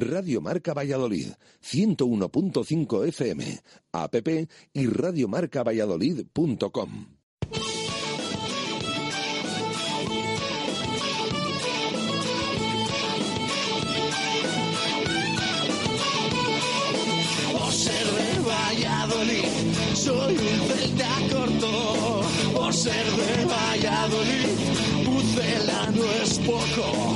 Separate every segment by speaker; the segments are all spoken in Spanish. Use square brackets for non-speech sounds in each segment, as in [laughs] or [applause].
Speaker 1: Radio Marca Valladolid, 101.5 FM, app y radiomarcavalladolid.com.
Speaker 2: Ser de Valladolid, soy un celta corto. Por ser de Valladolid, Pucela no es poco.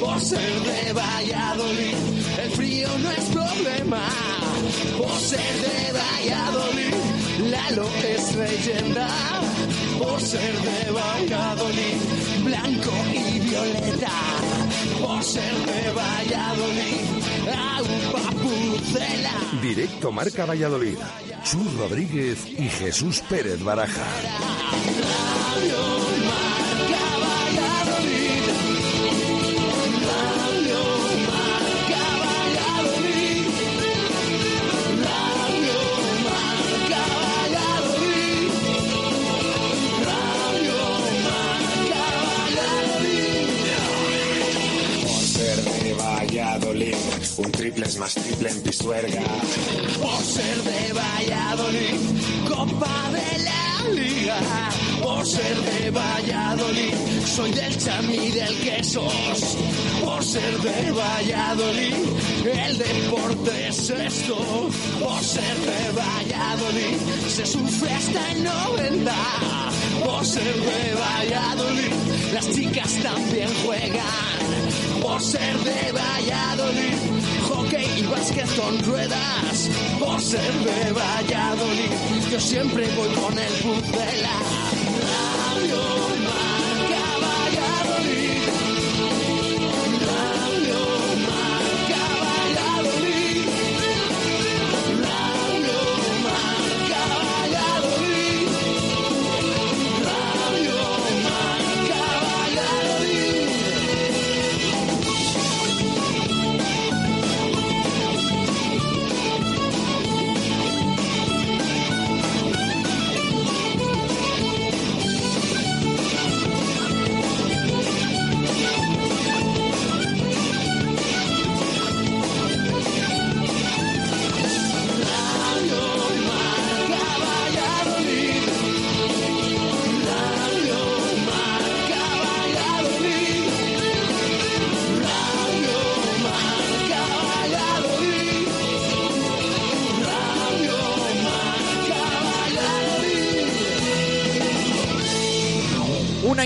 Speaker 2: Por ser de Valladolid, el frío no es problema. Por ser de Valladolid, Lalo es leyenda. Por ser de Valladolid, blanco y violeta. Por ser de Valladolid, agua pucela.
Speaker 1: Directo Marca Valladolid. Chus Rodríguez y Jesús Pérez Baraja.
Speaker 2: Radio
Speaker 3: ser de Valladolid,
Speaker 2: soy del chamí del quesos. Por ser de Valladolid, el deporte es esto. Por ser de Valladolid, se sufre hasta el 90. Por ser de Valladolid, las chicas también juegan. Por ser de Valladolid, hockey y básquet con ruedas. Por ser de Valladolid, yo siempre voy con el pucela.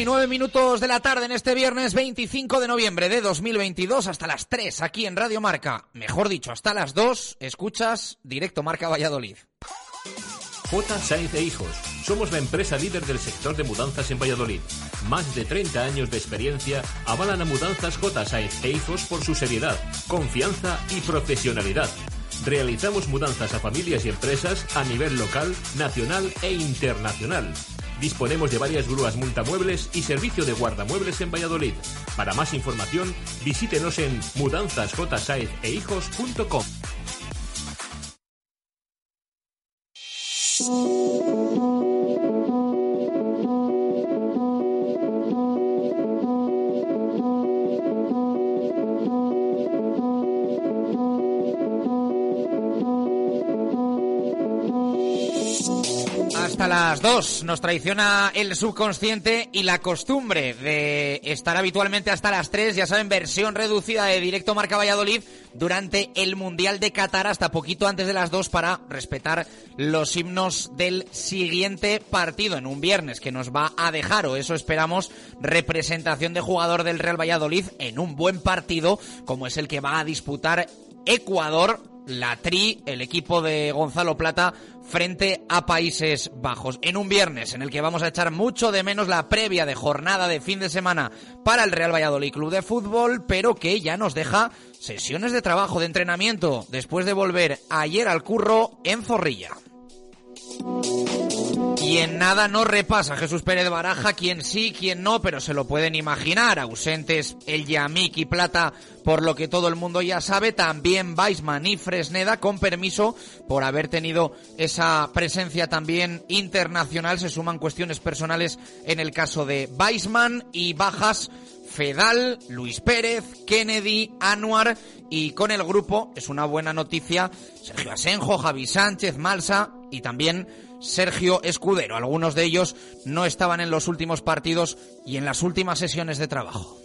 Speaker 4: 9 minutos de la tarde en este viernes 25 de noviembre de 2022 hasta las 3 aquí en Radio Marca. Mejor dicho, hasta las 2 escuchas Directo Marca Valladolid.
Speaker 5: J. Sainz e Hijos. Somos la empresa líder del sector de mudanzas en Valladolid. Más de 30 años de experiencia avalan a Mudanzas J. Sainz e Hijos por su seriedad, confianza y profesionalidad Realizamos mudanzas a familias y empresas a nivel local, nacional e internacional. Disponemos de varias grúas multamuebles y servicio de guardamuebles en Valladolid. Para más información, visítenos en mudanzasjsaezeihijos.com.
Speaker 4: las 2 nos traiciona el subconsciente y la costumbre de estar habitualmente hasta las 3, ya saben, versión reducida de Directo Marca Valladolid durante el Mundial de Qatar hasta poquito antes de las 2 para respetar los himnos del siguiente partido en un viernes que nos va a dejar, o eso esperamos, representación de jugador del Real Valladolid en un buen partido como es el que va a disputar Ecuador la Tri, el equipo de Gonzalo Plata, frente a Países Bajos. En un viernes en el que vamos a echar mucho de menos la previa de jornada de fin de semana para el Real Valladolid Club de Fútbol, pero que ya nos deja sesiones de trabajo, de entrenamiento, después de volver ayer al curro en Zorrilla. Y en nada no repasa Jesús Pérez Baraja quién sí, quién no, pero se lo pueden imaginar. Ausentes el Yamik y Plata, por lo que todo el mundo ya sabe. También Weisman y Fresneda, con permiso por haber tenido esa presencia también internacional. Se suman cuestiones personales en el caso de Weisman y bajas Fedal, Luis Pérez, Kennedy, Anuar y con el grupo, es una buena noticia, Sergio Asenjo, Javi Sánchez, Malsa y también Sergio Escudero. Algunos de ellos no estaban en los últimos partidos y en las últimas sesiones de trabajo.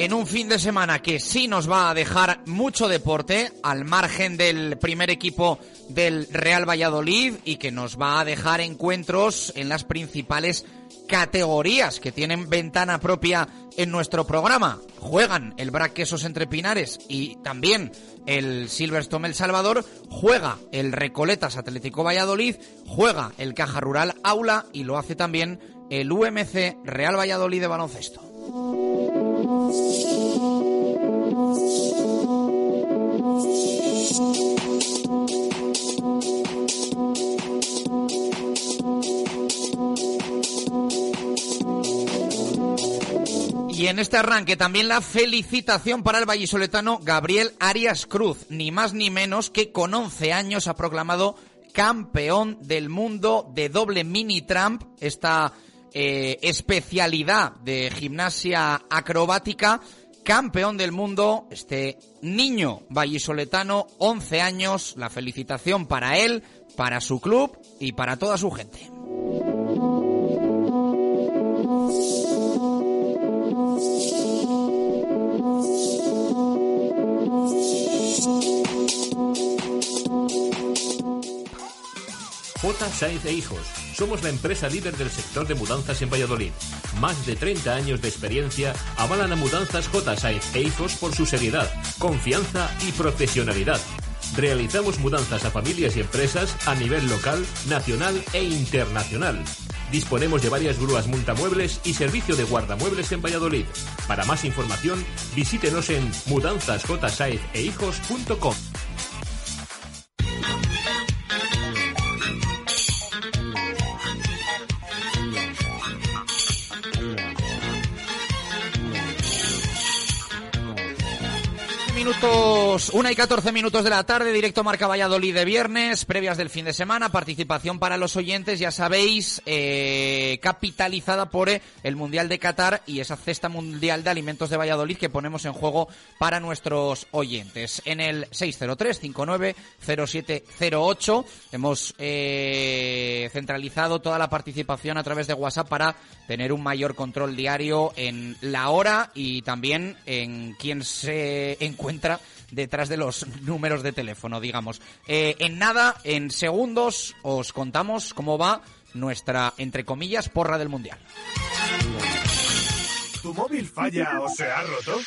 Speaker 4: En un fin de semana que sí nos va a dejar mucho deporte al margen del primer equipo del Real Valladolid y que nos va a dejar encuentros en las principales categorías que tienen ventana propia en nuestro programa. Juegan el Braquesos entre Pinares y también el Silverstone El Salvador, juega el Recoletas Atlético Valladolid, juega el Caja Rural Aula y lo hace también el UMC Real Valladolid de baloncesto. En este arranque también la felicitación para el vallisoletano Gabriel Arias Cruz, ni más ni menos que con 11 años ha proclamado campeón del mundo de doble mini tramp, esta eh, especialidad de gimnasia acrobática, campeón del mundo, este niño vallisoletano, 11 años, la felicitación para él, para su club y para toda su gente.
Speaker 5: J. Sainz e Hijos. Somos la empresa líder del sector de mudanzas en Valladolid. Más de 30 años de experiencia avalan a Mudanzas J. Sainz e Hijos por su seriedad, confianza y profesionalidad. Realizamos mudanzas a familias y empresas a nivel local, nacional e internacional. Disponemos de varias grúas multamuebles y servicio de guardamuebles en Valladolid. Para más información, visítenos en mudanzasjsainzehijos.com.
Speaker 4: minutos, una y 14 minutos de la tarde, directo Marca Valladolid de viernes, previas del fin de semana, participación para los oyentes, ya sabéis, eh, capitalizada por eh, el Mundial de Qatar y esa cesta mundial de alimentos de Valladolid que ponemos en juego para nuestros oyentes. En el 603-590708 hemos eh, centralizado toda la participación a través de WhatsApp para tener un mayor control diario en la hora y también en quién se encuentra detrás de los [laughs] números de teléfono, digamos. Eh, en nada, en segundos, os contamos cómo va nuestra, entre comillas, porra del Mundial.
Speaker 6: ¿Tu móvil falla o se ha roto?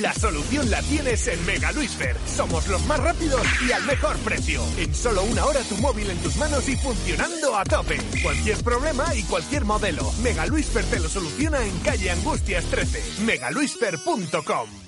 Speaker 6: La solución la tienes en Mega Luisfer. Somos los más rápidos y al mejor precio. En solo una hora tu móvil en tus manos y funcionando a tope. Cualquier problema y cualquier modelo. Mega Luisfer te lo soluciona en calle Angustias 13. megaluisfer.com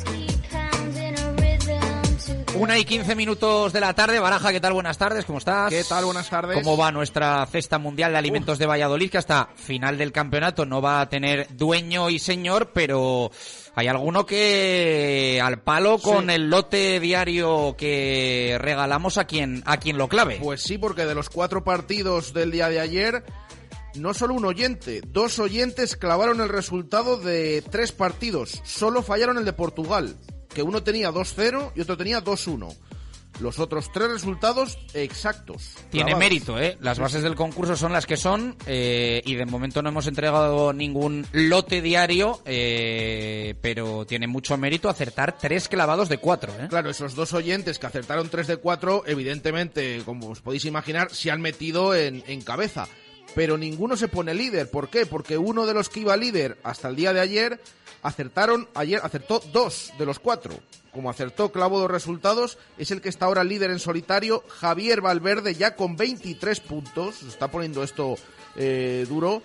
Speaker 4: Una y quince minutos de la tarde. Baraja, ¿qué tal? Buenas tardes, ¿cómo estás?
Speaker 7: ¿Qué tal? Buenas tardes.
Speaker 4: ¿Cómo va nuestra cesta mundial de alimentos de Valladolid? Que hasta final del campeonato no va a tener dueño y señor, pero hay alguno que al palo con el lote diario que regalamos a quien, a quien lo clave.
Speaker 7: Pues sí, porque de los cuatro partidos del día de ayer, no solo un oyente, dos oyentes clavaron el resultado de tres partidos. Solo fallaron el de Portugal que uno tenía 2-0 y otro tenía 2-1. los otros tres resultados exactos.
Speaker 4: Tiene
Speaker 7: clavados.
Speaker 4: mérito, ¿eh? Las bases del concurso son las que son eh, y de momento no hemos entregado ningún lote diario, eh, pero tiene mucho mérito acertar tres clavados de cuatro, ¿eh?
Speaker 7: Claro, esos dos oyentes que acertaron 3 de 4, evidentemente, como os podéis imaginar, se han metido en, en cabeza. Pero ninguno se pone líder. ¿Por qué? Porque uno de los que iba líder hasta el día de ayer, acertaron, ayer acertó dos de los cuatro. Como acertó clavo dos resultados, es el que está ahora líder en solitario, Javier Valverde, ya con 23 puntos. Se está poniendo esto eh, duro.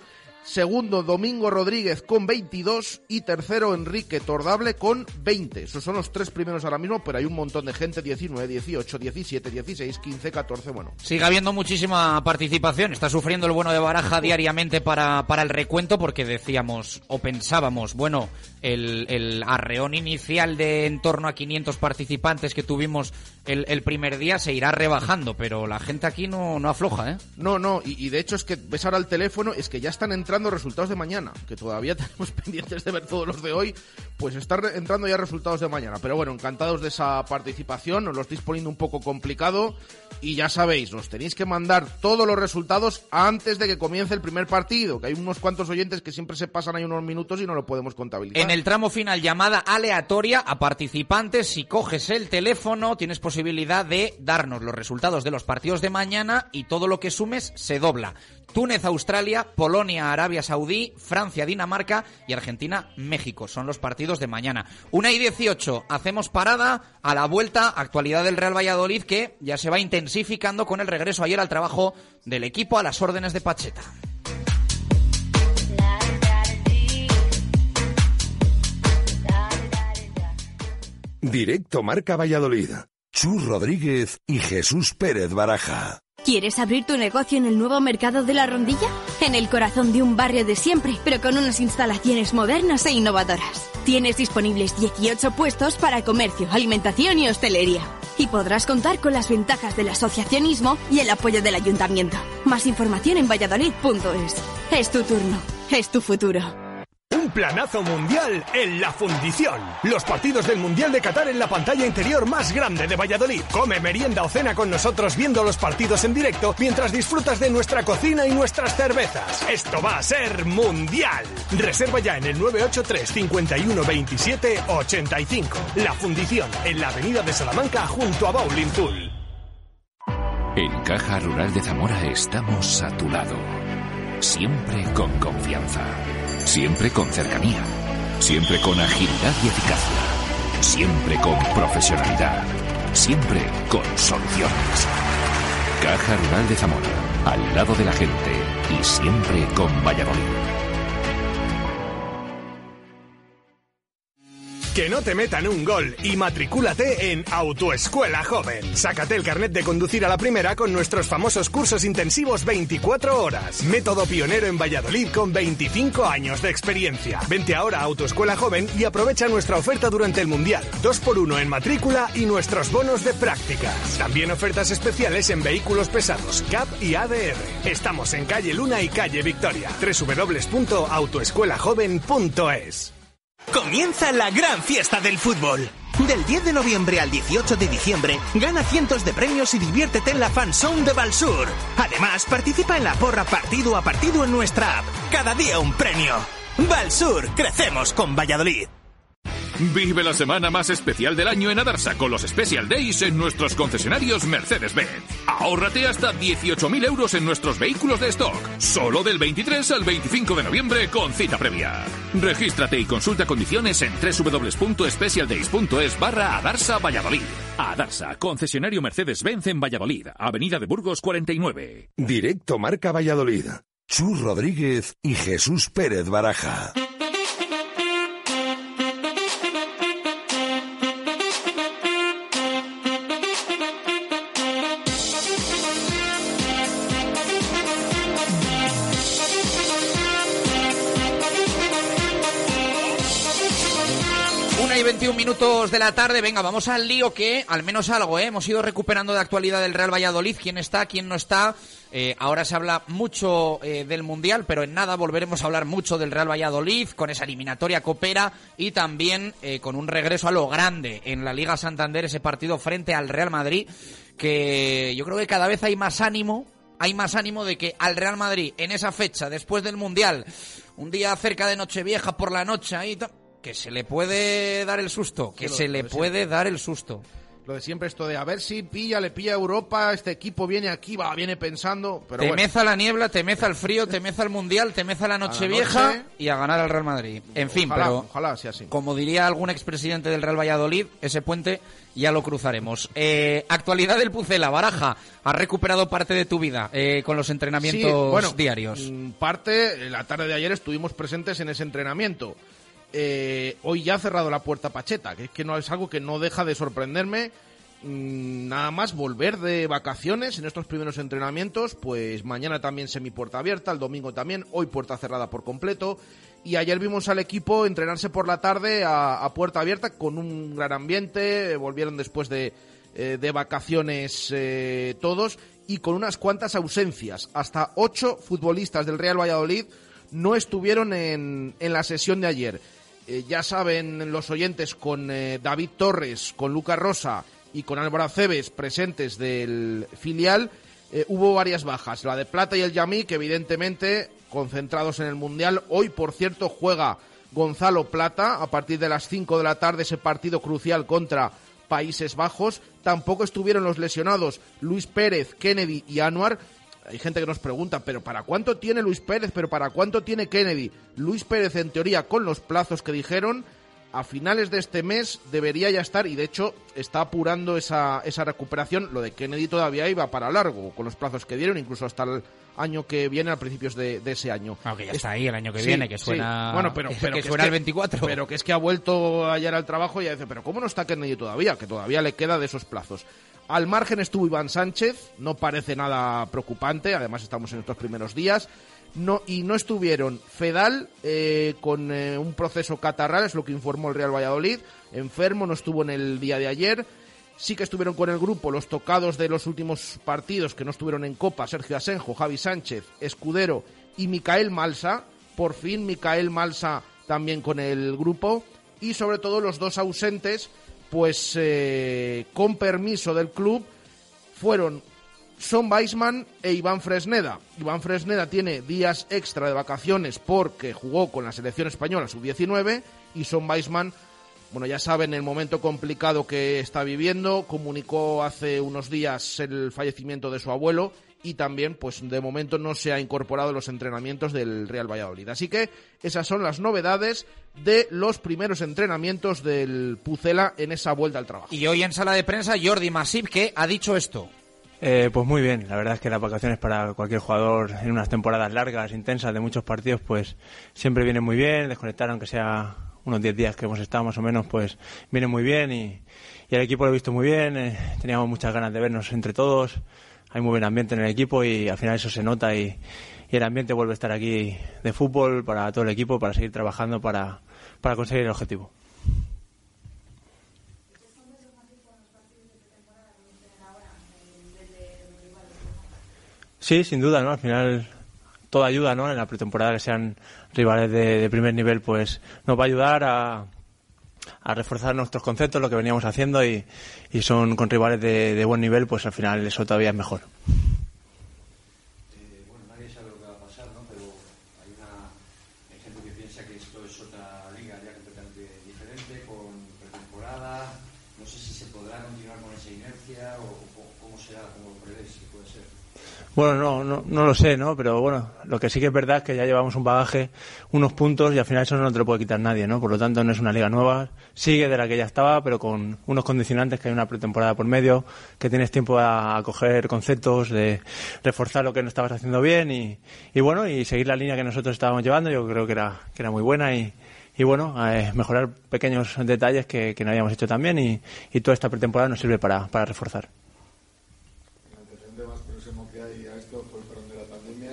Speaker 7: Segundo, Domingo Rodríguez con 22 y tercero, Enrique Tordable con 20. Esos son los tres primeros ahora mismo, pero hay un montón de gente, 19, 18, 17, 16, 15, 14, bueno.
Speaker 4: Sigue habiendo muchísima participación. Está sufriendo el bueno de Baraja diariamente para, para el recuento porque decíamos o pensábamos, bueno, el, el arreón inicial de en torno a 500 participantes que tuvimos el, el primer día se irá rebajando, pero la gente aquí no, no afloja, ¿eh?
Speaker 7: No, no, y, y de hecho es que ves ahora el teléfono, es que ya están entrando resultados de mañana, que todavía [laughs] tenemos pendientes de ver todos los de hoy, pues están entrando ya resultados de mañana. Pero bueno, encantados de esa participación, nos lo estáis poniendo un poco complicado y ya sabéis, nos tenéis que mandar todos los resultados antes de que comience el primer partido, que hay unos cuantos oyentes que siempre se pasan ahí unos minutos y no lo podemos contabilizar.
Speaker 4: En el tramo final, llamada aleatoria a participantes. Si coges el teléfono, tienes posibilidad de darnos los resultados de los partidos de mañana y todo lo que sumes se dobla. Túnez, Australia, Polonia, Arabia Saudí, Francia, Dinamarca y Argentina, México. Son los partidos de mañana. Una y 18. Hacemos parada a la vuelta. Actualidad del Real Valladolid que ya se va intensificando con el regreso ayer al trabajo del equipo a las órdenes de Pacheta.
Speaker 1: Directo Marca Valladolid. Chus Rodríguez y Jesús Pérez Baraja.
Speaker 8: ¿Quieres abrir tu negocio en el nuevo mercado de la Rondilla? En el corazón de un barrio de siempre, pero con unas instalaciones modernas e innovadoras. Tienes disponibles 18 puestos para comercio, alimentación y hostelería. Y podrás contar con las ventajas del asociacionismo y el apoyo del ayuntamiento. Más información en valladolid.es. Es tu turno, es tu futuro.
Speaker 6: Planazo mundial en la fundición. Los partidos del Mundial de Qatar en la pantalla interior más grande de Valladolid. Come, merienda o cena con nosotros viendo los partidos en directo mientras disfrutas de nuestra cocina y nuestras cervezas. Esto va a ser mundial. Reserva ya en el 983 51 27 85. La fundición en la avenida de Salamanca junto a Bowling Tool.
Speaker 9: En Caja Rural de Zamora estamos a tu lado. Siempre con confianza. Siempre con cercanía. Siempre con agilidad y eficacia. Siempre con profesionalidad. Siempre con soluciones. Caja Rural de Zamora. Al lado de la gente. Y siempre con Valladolid.
Speaker 6: Que no te metan un gol y matricúlate en Autoescuela Joven. Sácate el carnet de conducir a la primera con nuestros famosos cursos intensivos 24 horas. Método pionero en Valladolid con 25 años de experiencia. Vente ahora a Autoescuela Joven y aprovecha nuestra oferta durante el Mundial. 2x1 en matrícula y nuestros bonos de prácticas. También ofertas especiales en vehículos pesados, CAP y ADR. Estamos en calle Luna y calle Victoria. www.autoescuelajoven.es
Speaker 10: Comienza la gran fiesta del fútbol. Del 10 de noviembre al 18 de diciembre, gana cientos de premios y diviértete en la Fanzone de Balsur. Además, participa en la porra partido a partido en nuestra app. Cada día un premio. Balsur, crecemos con Valladolid.
Speaker 11: Vive la semana más especial del año en Adarsa con los Special Days en nuestros concesionarios Mercedes-Benz. Ahórrate hasta 18.000 euros en nuestros vehículos de stock. Solo del 23 al 25 de noviembre con cita previa. Regístrate y consulta condiciones en www.specialdays.es barra Adarsa Valladolid. Adarsa, concesionario Mercedes-Benz en Valladolid, Avenida de Burgos 49.
Speaker 1: Directo Marca Valladolid. Chus Rodríguez y Jesús Pérez Baraja.
Speaker 4: 21 21 minutos de la tarde. Venga, vamos al lío que al menos algo, ¿eh? Hemos ido recuperando de actualidad del Real Valladolid. ¿Quién está, quién no está? Eh, ahora se habla mucho eh, del Mundial, pero en nada volveremos a hablar mucho del Real Valladolid, con esa eliminatoria copera y también eh, con un regreso a lo grande en la Liga Santander, ese partido frente al Real Madrid, que yo creo que cada vez hay más ánimo, hay más ánimo de que al Real Madrid en esa fecha, después del Mundial, un día cerca de Nochevieja por la noche, ahí que se le puede dar el susto, que se le puede dar el susto.
Speaker 7: Lo de siempre esto de a ver si pilla, le pilla a Europa, este equipo viene aquí, va, viene pensando. Pero
Speaker 4: te
Speaker 7: bueno.
Speaker 4: meza la niebla, te meza el frío, te meza el mundial, te meza la noche vieja
Speaker 7: noche.
Speaker 4: y a ganar al Real Madrid. En fin, pero
Speaker 7: ojalá sea así.
Speaker 4: como diría algún expresidente del Real Valladolid, ese puente ya lo cruzaremos. Eh, actualidad del Pucela, Baraja, has recuperado parte de tu vida eh, con los entrenamientos
Speaker 7: Sí, bueno,
Speaker 4: diarios.
Speaker 7: mm, Parte, la tarde de ayer estuvimos presentes en ese entrenamiento. Eh, hoy ya ha cerrado la puerta Pacheta, que es que no es algo que no deja de sorprenderme. Mm, Nada más volver de vacaciones en estos primeros entrenamientos, pues mañana también semi puerta abierta, el domingo también, hoy puerta cerrada por completo. Y ayer vimos al equipo entrenarse por la tarde a, puerta abierta con un gran ambiente, volvieron después de, eh, de vacaciones eh, todos y con unas cuantas ausencias. Hasta ocho futbolistas del Real Valladolid no estuvieron en, en la sesión de ayer. Eh, ya saben los oyentes con eh, David Torres, con Lucas Rosa y con Álvaro Aceves presentes del filial, eh, hubo varias bajas. La de Plata y el Yamí, que evidentemente concentrados en el Mundial. Hoy, por cierto, juega Gonzalo Plata a partir de las 5 de la tarde ese partido crucial contra Países Bajos. Tampoco estuvieron los lesionados Luis Pérez, Kennedy y Anuar. Hay gente que nos pregunta, ¿pero para cuánto tiene Luis Pérez? ¿Pero para cuánto tiene Kennedy? Luis Pérez, en teoría, con los plazos que dijeron, a finales de este mes debería ya estar, y de hecho está apurando esa, esa recuperación. Lo de Kennedy todavía iba para largo, con los plazos que dieron, incluso hasta el año que viene, a principios de, de ese año.
Speaker 4: Aunque ya
Speaker 7: Es-
Speaker 4: está ahí el año que
Speaker 7: Sí,
Speaker 4: viene, que
Speaker 7: sí.
Speaker 4: suena.
Speaker 7: Bueno, pero, [laughs] pero
Speaker 4: que
Speaker 7: es
Speaker 4: suena el 24.
Speaker 7: Pero que es que ha vuelto ayer al trabajo y ya dice, pero ¿cómo no está Kennedy todavía? Que todavía le queda de esos plazos. Al margen estuvo Iván Sánchez, no parece nada preocupante, además estamos en estos primeros días. No, y no estuvieron Fedal eh, con eh, un proceso catarral, es lo que informó el Real Valladolid, enfermo, no estuvo en el día de ayer. Sí que estuvieron con el grupo los tocados de los últimos partidos que no estuvieron en Copa, Sergio Asenjo, Javi Sánchez, Escudero y Micael Malsa. Por fin Micael Malsa también con el grupo. Y sobre todo los dos ausentes, pues eh, con permiso del club, fueron Son Weisman e Iván Fresneda. Iván Fresneda tiene días extra de vacaciones porque jugó con la selección española sub-19 y Son Weisman, bueno, ya saben el momento complicado que está viviendo, comunicó hace unos días el fallecimiento de su abuelo y también, pues de momento no se ha incorporado a los entrenamientos del Real Valladolid. Así que esas son las novedades de los primeros entrenamientos del Pucela en esa vuelta al trabajo.
Speaker 4: Y hoy en sala de prensa, Jordi Masip, que ha dicho esto.
Speaker 12: Eh, pues muy bien, la verdad es que las vacaciones para cualquier jugador en unas temporadas largas, intensas, de muchos partidos, pues siempre viene muy bien, desconectar aunque sea unos 10 días que hemos estado más o menos, pues viene muy bien y, y el equipo lo he visto muy bien, eh, teníamos muchas ganas de vernos entre todos, hay muy buen ambiente en el equipo y al final eso se nota y, y el ambiente vuelve a estar aquí de fútbol para todo el equipo, para seguir trabajando para, para conseguir el objetivo. Sí, sin duda, ¿no? Al final toda ayuda, ¿no? En la pretemporada que sean rivales de, de primer nivel, pues nos va a ayudar a, a reforzar nuestros conceptos, lo que veníamos haciendo y, y son con rivales de, de buen nivel, pues al final eso todavía es mejor.
Speaker 13: bueno, nadie sabe lo que va a pasar, ¿no? Pero hay una hay gente que piensa que esto es otra liga ya completamente diferente, con pretemporada. No sé si se podrá continuar con esa inercia o, o cómo será, cómo lo prevés, si puede ser.
Speaker 12: Bueno, no, no, no lo sé, ¿no? Pero bueno, lo que sí que es verdad es que ya llevamos un bagaje, unos puntos y al final eso no te lo puede quitar nadie, ¿no? Por lo tanto no es una liga nueva, sigue de la que ya estaba, pero con unos condicionantes que hay una pretemporada por medio, que tienes tiempo a, coger conceptos, de reforzar lo que no estabas haciendo bien y, bueno, y seguir la línea que nosotros estábamos llevando, yo creo que era, que era muy buena y, bueno, eh, mejorar pequeños detalles que, que no habíamos hecho tan bien y, y toda esta pretemporada nos sirve para, para reforzar.
Speaker 14: El antecedente más próximo que hay a esto fue el parón de la pandemia.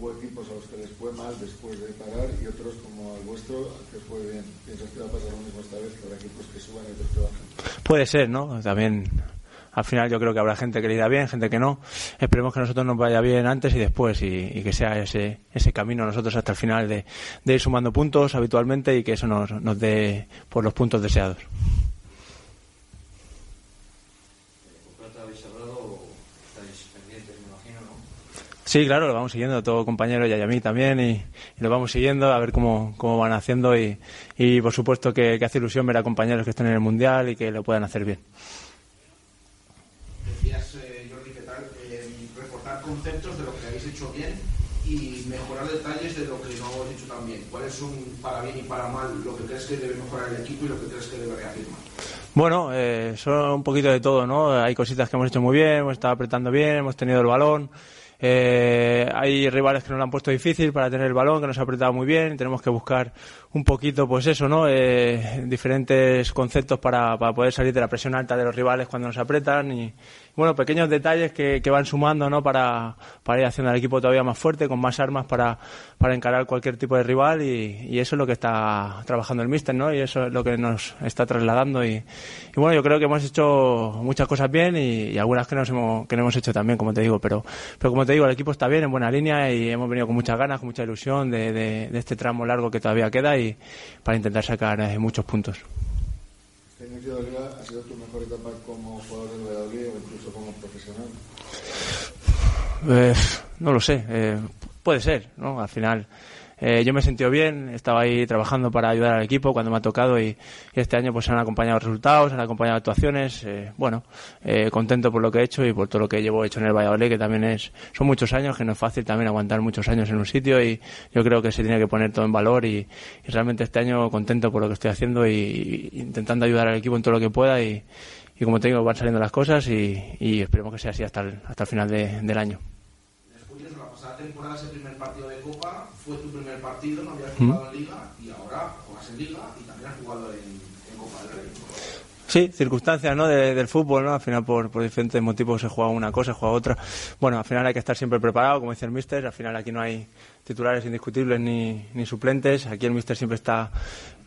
Speaker 14: Hubo equipos a los que les fue mal después de parar y otros como el vuestro que fue bien. ¿Piensas que va a pasar lo mismo esta vez, que habrá equipos que suban y otros que bajen?
Speaker 12: Puede ser, ¿no? También al final yo creo que habrá gente que le irá bien, gente que no. Esperemos que a nosotros nos vaya bien antes y después y, y que sea ese, ese camino nosotros hasta el final de, de ir sumando puntos habitualmente y que eso nos, nos dé por los puntos deseados.
Speaker 13: ¿Plata habéis hablado? Estáis pendientes, me imagino, ¿no?
Speaker 12: Sí, claro, lo vamos siguiendo, todo compañero y a mí también, y, y lo vamos siguiendo a ver cómo, cómo van haciendo y, y por supuesto que, que hace ilusión ver a compañeros que estén en el Mundial y que lo puedan hacer bien.
Speaker 7: Decías, eh, Jordi, ¿qué tal? Eh, reforzar conceptos de lo que habéis hecho bien y mejorar detalles de lo que no habéis hecho tan bien. ¿Cuáles son, para bien y para mal, lo que crees que debe mejorar el equipo y lo que crees que debe reafirmar?
Speaker 12: Bueno, eh, son un poquito de todo, ¿no? Hay cositas que hemos hecho muy bien, hemos estado apretando bien, hemos tenido el balón. Eh, hay rivales que nos lo han puesto difícil para tener el balón, que nos ha apretado muy bien. Tenemos que buscar un poquito, pues eso, ¿no? Eh, diferentes conceptos para, para poder salir de la presión alta de los rivales cuando nos apretan y, bueno, pequeños detalles que, van sumando, ¿no? Para, para ir haciendo al equipo todavía más fuerte, con más armas para, para encarar cualquier tipo de rival y, eso es lo que está trabajando el míster, ¿no? Y eso es lo que nos está trasladando y, y bueno, yo creo que hemos hecho muchas cosas bien y, algunas que, nos hemos, que no hemos hecho también, como te digo, pero, pero como te digo, el equipo está bien, en buena línea y hemos venido con muchas ganas, con mucha ilusión de, de, este tramo largo que todavía queda y para intentar sacar eh, muchos puntos.
Speaker 14: Ha sido tu mejor etapa como jugador del Valladolid o incluso como
Speaker 12: Eh, no lo sé, eh, puede ser, ¿no? Al final eh, yo me he sentido bien, estaba ahí trabajando para ayudar al equipo cuando me ha tocado y, este año pues han acompañado resultados, han acompañado actuaciones, eh, bueno, eh, contento por lo que he hecho y por todo lo que llevo hecho en el Valladolid, que también es, son muchos años, que no es fácil también aguantar muchos años en un sitio y yo creo que se tiene que poner todo en valor y, y realmente este año contento por lo que estoy haciendo y, y intentando ayudar al equipo en todo lo que pueda y, y como te digo, van saliendo las cosas y, y esperemos que sea así hasta el, hasta el final de- del año.
Speaker 7: Después de la pasada temporada, ese primer partido de Copa fue tu primer partido, no habías
Speaker 12: Mm.
Speaker 7: jugado en Liga y ahora juegas en Liga y también has jugado en, en Copa del Rey.
Speaker 12: Sí, circunstancias ¿no? de- del fútbol, ¿no? Al final por, por diferentes motivos se juega una cosa, se juega otra. Bueno, al final hay que estar siempre preparado, como dice el míster. Al final aquí no hay titulares indiscutibles ni, ni suplentes. Aquí el míster siempre está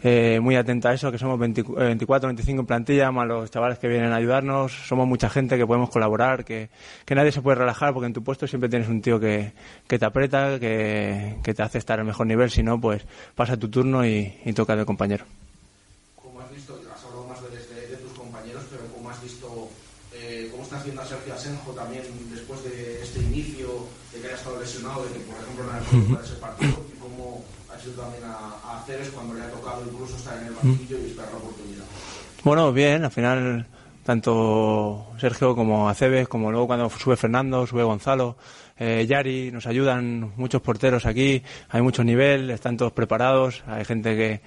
Speaker 12: eh, muy atento a eso, que somos 20 eh, 24, 25 en plantilla, más los chavales que vienen a ayudarnos. Somos mucha gente que podemos colaborar, que, que nadie se puede relajar porque en tu puesto siempre tienes un tío que, que te aprieta, que, que te hace estar al mejor nivel. Si no, pues pasa tu turno y, y toca de compañero.
Speaker 7: ¿Cómo has visto, has hablado más de, de- de tus compañeros, pero cómo has visto, eh, cómo estás viendo a Sergio Asenjo también después de este inicio, de que haya estado lesionado, de que por ejemplo no haya podido ese partido, y cómo ha sido también a, a Ceres cuando le ha tocado incluso estar en el banquillo y esperar la oportunidad?
Speaker 12: Bueno, bien, al final tanto Sergio como Aceves, como luego cuando sube Fernando, sube Gonzalo, eh, Yari, nos ayudan muchos porteros aquí, hay mucho nivel, están todos preparados, hay gente que,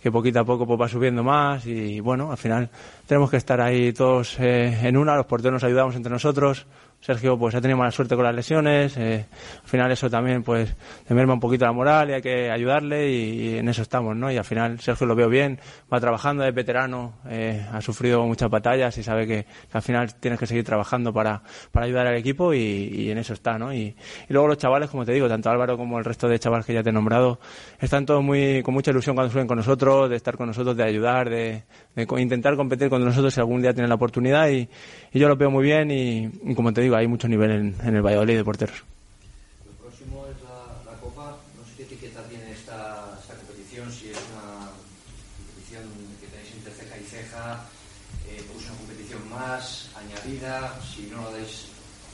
Speaker 12: que poquito a poco pues, va subiendo más y bueno, al final tenemos que estar ahí todos eh, en una, los porteros nos ayudamos entre nosotros, Sergio pues ha tenido mala suerte con las lesiones, eh, al final eso también pues te merma un poquito la moral y hay que ayudarle y, en eso estamos, ¿no? Y al final Sergio lo veo bien, va trabajando, es veterano, eh, ha sufrido muchas batallas y sabe que, al final tienes que seguir trabajando para, para ayudar al equipo y, en eso está, ¿no? Y, luego los chavales, como te digo, tanto Álvaro como el resto de chavales que ya te he nombrado, están todos muy, con mucha ilusión cuando suben con nosotros, de estar con nosotros, de ayudar, de, intentar competir con nosotros si algún día tienen la oportunidad y, yo lo veo muy bien y como te digo, hay mucho nivel en, en el Valladolid de porteros.
Speaker 13: Lo próximo es la, la Copa. No sé qué etiqueta tiene esta, esta competición, si es una competición que tenéis entre ceja y ceja, eh, pues una competición más añadida, si no la dais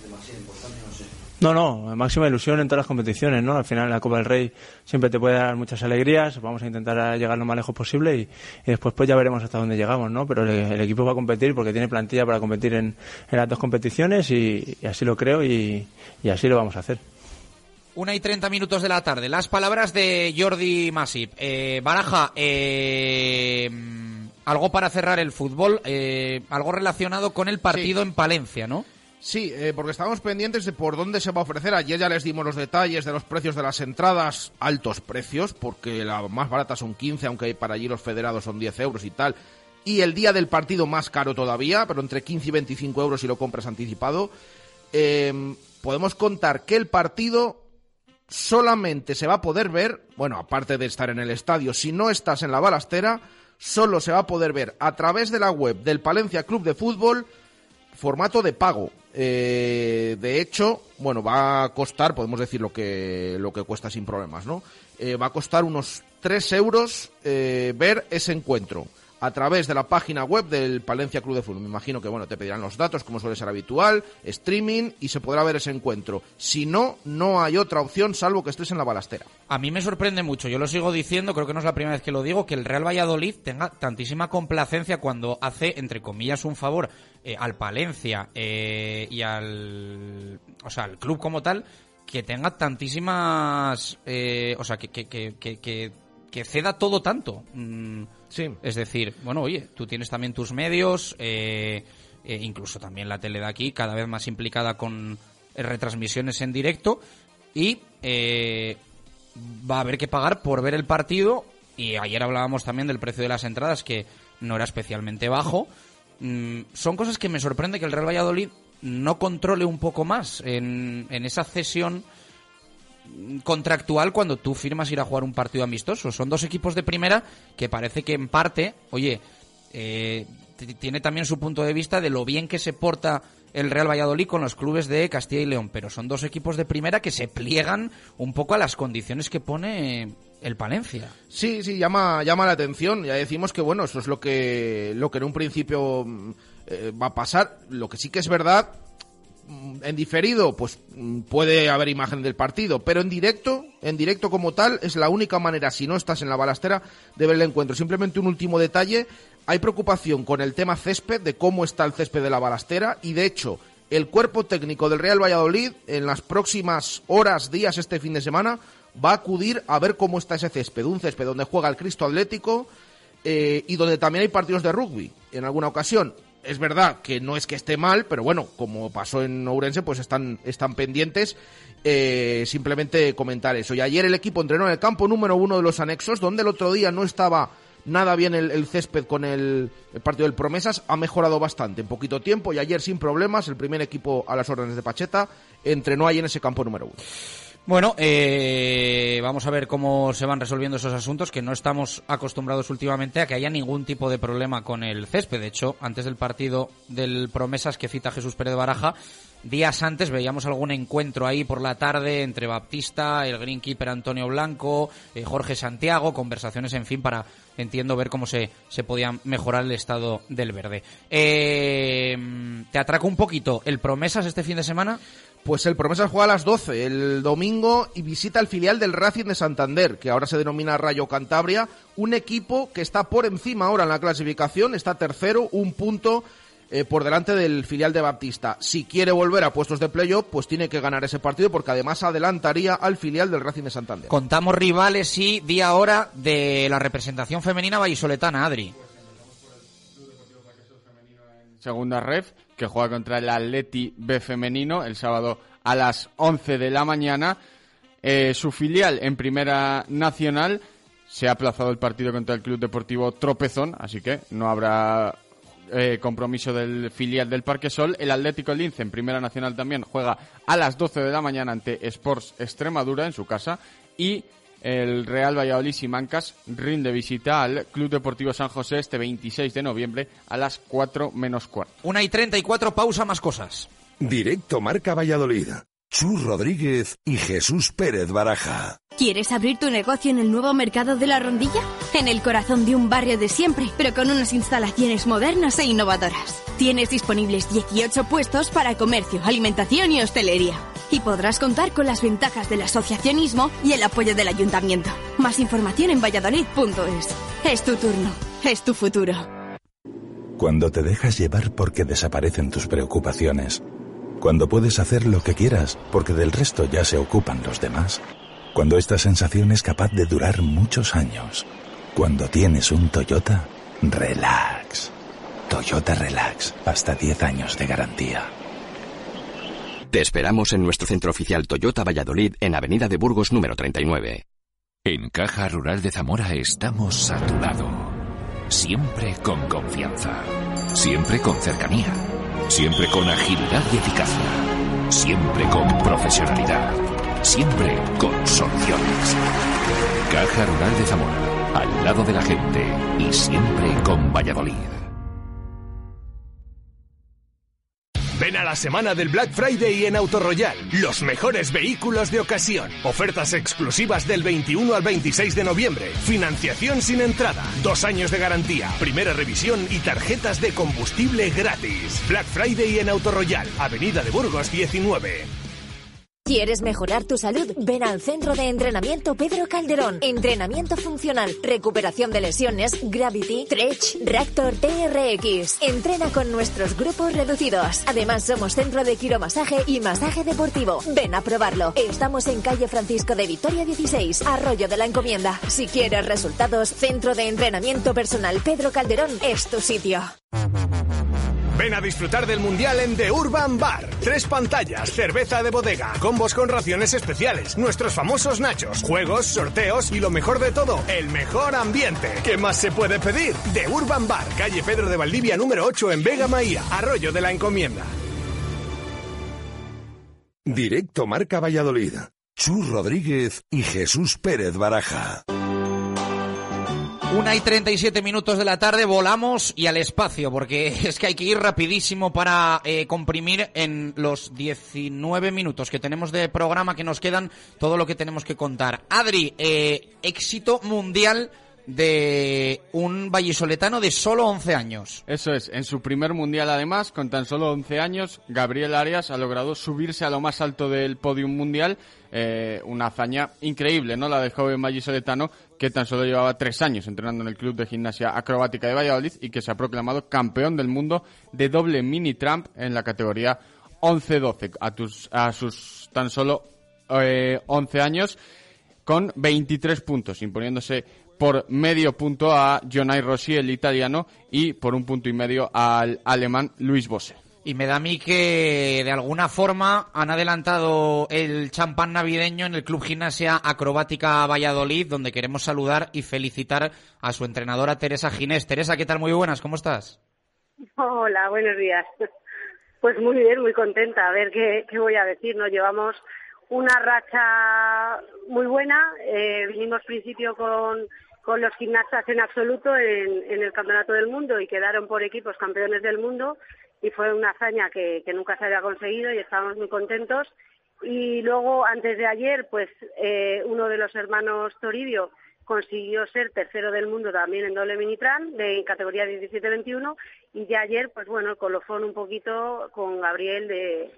Speaker 13: demasiado importante,
Speaker 12: no. No, máxima ilusión en todas las competiciones, ¿no? Al final la Copa del Rey siempre te puede dar muchas alegrías, vamos a intentar llegar lo más lejos posible y, y después pues ya veremos hasta dónde llegamos, ¿no? Pero el, el equipo va a competir porque tiene plantilla para competir en, en las dos competiciones y, y así lo creo y, y así lo vamos a hacer.
Speaker 4: Una y treinta minutos de la tarde. Las palabras de Jordi Masip. Eh, Baraja, eh, algo para cerrar el fútbol, eh, algo relacionado con el partido en Palencia, ¿no?
Speaker 7: Sí, eh, porque estábamos pendientes de por dónde se va a ofrecer. Ayer ya les dimos los detalles de los precios de las entradas, altos precios, porque la más barata son 15, aunque para allí los federados son 10 euros y tal. Y el día del partido más caro todavía, pero entre 15 y 25 euros si lo compras anticipado. Eh, podemos contar que el partido solamente se va a poder ver, bueno, aparte de estar en el estadio, si no estás en la balastera, solo se va a poder ver a través de la web del Palencia Club de Fútbol formato de pago. Eh, de hecho, bueno, va a costar, podemos decir lo que, lo que cuesta sin problemas, ¿no? Eh, va a costar unos 3 euros eh, ver ese encuentro a través de la página web del Palencia Club de Fútbol. Me imagino que bueno, te pedirán los datos como suele ser habitual, streaming y se podrá ver ese encuentro. Si no, no hay otra opción salvo que estés en la balastera.
Speaker 4: A mí me sorprende mucho, yo lo sigo diciendo, creo que no es la primera vez que lo digo, que el Real Valladolid tenga tantísima complacencia cuando hace, entre comillas, un favor eh, al Palencia eh, y al, o sea, al club como tal, que tenga tantísimas, eh, o sea, que, que, que, que, que ceda todo tanto. Mm,
Speaker 7: Sí.
Speaker 4: Es decir, bueno, oye, tú tienes también tus medios, eh, eh, incluso también la tele de aquí, cada vez más implicada con retransmisiones en directo, y eh, va a haber que pagar por ver el partido. Y ayer hablábamos también del precio de las entradas, que no era especialmente bajo. Mm, son cosas que me sorprende que el Real Valladolid no controle un poco más en, en esa cesión contractual cuando tú firmas ir a jugar un partido amistoso. Son dos equipos de primera que parece que en parte, oye, eh, tiene también su punto de vista de lo bien que se porta el Real Valladolid con los clubes de Castilla y León, pero son dos equipos de primera que se pliegan un poco a las condiciones que pone el Palencia.
Speaker 7: Sí, sí, llama, llama la atención. Ya decimos que, bueno, eso es lo que, lo que en un principio mm, eh, va a pasar. Lo que sí que es verdad, mm, en diferido, pues mm, puede haber imagen del partido, pero en directo, en directo como tal, es la única manera, si no estás en la balastera, de ver el encuentro. Simplemente un último detalle, hay preocupación con el tema césped, de cómo está el césped de la balastera, y de hecho, el cuerpo técnico del Real Valladolid, en las próximas horas, días, este fin de semana, va a acudir a ver cómo está ese césped. Un césped donde juega el Cristo Atlético eh, y donde también hay partidos de rugby en alguna ocasión. Es verdad que no es que esté mal, pero bueno, como pasó en Ourense, pues están, están pendientes. Eh, simplemente comentar eso. Y ayer el equipo entrenó en el campo número uno de los anexos, donde el otro día no estaba nada bien el, césped con el, el partido del Promesas. Ha mejorado bastante en poquito tiempo y ayer sin problemas el primer equipo a las órdenes de Pacheta entrenó ahí en ese campo número uno.
Speaker 4: Bueno, eh, vamos a ver cómo se van resolviendo esos asuntos, que no estamos acostumbrados últimamente a que haya ningún tipo de problema con el césped. De hecho, antes del partido del Promesas que cita Jesús Pérez de Baraja, días antes veíamos algún encuentro ahí por la tarde entre Baptista, el greenkeeper Antonio Blanco, eh, Jorge Santiago, conversaciones, en fin, para, entiendo, ver cómo se, se podía mejorar el estado del verde. Eh, ¿Te atraco un poquito el Promesas este fin de semana?
Speaker 7: Pues el Promesas juega a las 12 el domingo y visita el filial del Racing de Santander, que ahora se denomina Rayo Cantabria, un equipo que está por encima ahora en la clasificación, está tercero, un punto eh, por delante del filial de Baptista. Si quiere volver a puestos de playoff, pues tiene que ganar ese partido porque además adelantaría al filial del Racing de Santander.
Speaker 4: Contamos rivales y día hora de la representación femenina vallisoletana, Adri.
Speaker 15: segunda ref, que juega contra el Atleti B femenino el sábado a las 11 de la mañana. Eh, su filial en Primera Nacional se ha aplazado el partido contra el Club Deportivo Tropezón, así que no habrá eh, compromiso del filial del Parque Sol. El Atlético Lince en Primera Nacional también juega a las 12 de la mañana ante Sports Extremadura en su casa y el Real Valladolid Simancas rinde visita al Club Deportivo San José este 26 de noviembre a las 4 menos cuarto.
Speaker 4: Una y 34, pausa, más cosas.
Speaker 1: Directo Marca Valladolid. Chus Rodríguez y Jesús Pérez Baraja.
Speaker 8: ¿Quieres abrir tu negocio en el nuevo mercado de la Rondilla? En el corazón de un barrio de siempre, pero con unas instalaciones modernas e innovadoras. Tienes disponibles 18 puestos para comercio, alimentación y hostelería. Y podrás contar con las ventajas del asociacionismo y el apoyo del ayuntamiento. Más información en valladolid.es. Es tu turno, es tu futuro.
Speaker 16: Cuando te dejas llevar porque desaparecen tus preocupaciones. Cuando puedes hacer lo que quieras porque del resto ya se ocupan los demás. Cuando esta sensación es capaz de durar muchos años. Cuando tienes un Toyota, relax. Toyota Relax, hasta 10 años de garantía.
Speaker 17: Te esperamos en nuestro centro oficial Toyota Valladolid en Avenida de Burgos número 39.
Speaker 9: En Caja Rural de Zamora estamos a tu lado. Siempre con confianza. Siempre con cercanía. Siempre con agilidad y eficacia. Siempre con profesionalidad. siempre con soluciones. Caja Rural de Zamora, al lado de la gente y siempre con Valladolid.
Speaker 6: Ven a la semana del Black Friday en Autoroyal. Los mejores vehículos de ocasión. Ofertas exclusivas del 21 al 26 de noviembre. Financiación sin entrada. Dos años de garantía. Primera revisión y tarjetas de combustible gratis. Black Friday en Autoroyal. Avenida de Burgos 19.
Speaker 18: ¿Quieres mejorar tu salud? Ven al Centro de Entrenamiento Pedro Calderón. Entrenamiento funcional, recuperación de lesiones, Gravity, Stretch, Reactor TRX. Entrena con nuestros grupos reducidos. Además, somos centro de quiromasaje y masaje deportivo. Ven a probarlo. Estamos en calle Francisco de Vitoria 16, Arroyo de la Encomienda. Si quieres resultados, Centro de Entrenamiento Personal Pedro Calderón es tu sitio.
Speaker 6: Ven a disfrutar del Mundial en The Urban Bar. Tres pantallas, cerveza de bodega, combos con raciones especiales, nuestros famosos nachos, juegos, sorteos y lo mejor de todo, el mejor ambiente. ¿Qué más se puede pedir? The Urban Bar, calle Pedro de Valdivia número 8 en Vega Maía, Arroyo de la Encomienda.
Speaker 1: Directo Marca Valladolid. Chus Rodríguez y Jesús Pérez Baraja.
Speaker 4: Una y 37 minutos de la tarde volamos y al espacio, porque [laughs] es que hay que ir rapidísimo para eh, comprimir en los 19 minutos que tenemos de programa que nos quedan todo lo que tenemos que contar. Adri, eh, éxito mundial de un vallisoletano de solo 11 años.
Speaker 15: Eso es, en su primer mundial además, con tan solo 11 años, Gabriel Arias ha logrado subirse a lo más alto del podium mundial, eh, una hazaña increíble, ¿no? La del joven vallisoletano que tan solo llevaba tres años entrenando en el Club de Gimnasia Acrobática de Valladolid y que se ha proclamado campeón del mundo de doble mini tramp en la categoría 11-12 a, a sus tan solo eh, 11 años con 23 puntos, imponiéndose por medio punto a Jonai Rossi, el italiano, y por un punto y medio al alemán Luis Bosse.
Speaker 4: Y me da a mí que de alguna forma han adelantado el champán navideño en el Club Gimnasia Acrobática Valladolid, donde queremos saludar y felicitar a su entrenadora Teresa Ginés. Teresa, ¿qué tal? Muy buenas, ¿cómo estás?
Speaker 19: Hola, buenos días. Pues muy bien, muy contenta. A ver qué, qué voy a decir. Nos llevamos una racha muy buena. Eh, vinimos principio con, los gimnastas en absoluto en el Campeonato del Mundo y quedaron por equipos campeones del mundo y fue una hazaña que, que nunca se había conseguido y estábamos muy contentos. Y luego, antes de ayer, pues eh, uno de los hermanos Toribio consiguió ser tercero del mundo también en doble minitran de categoría 17-21 y ya ayer, pues bueno, colofón un poquito con Gabriel de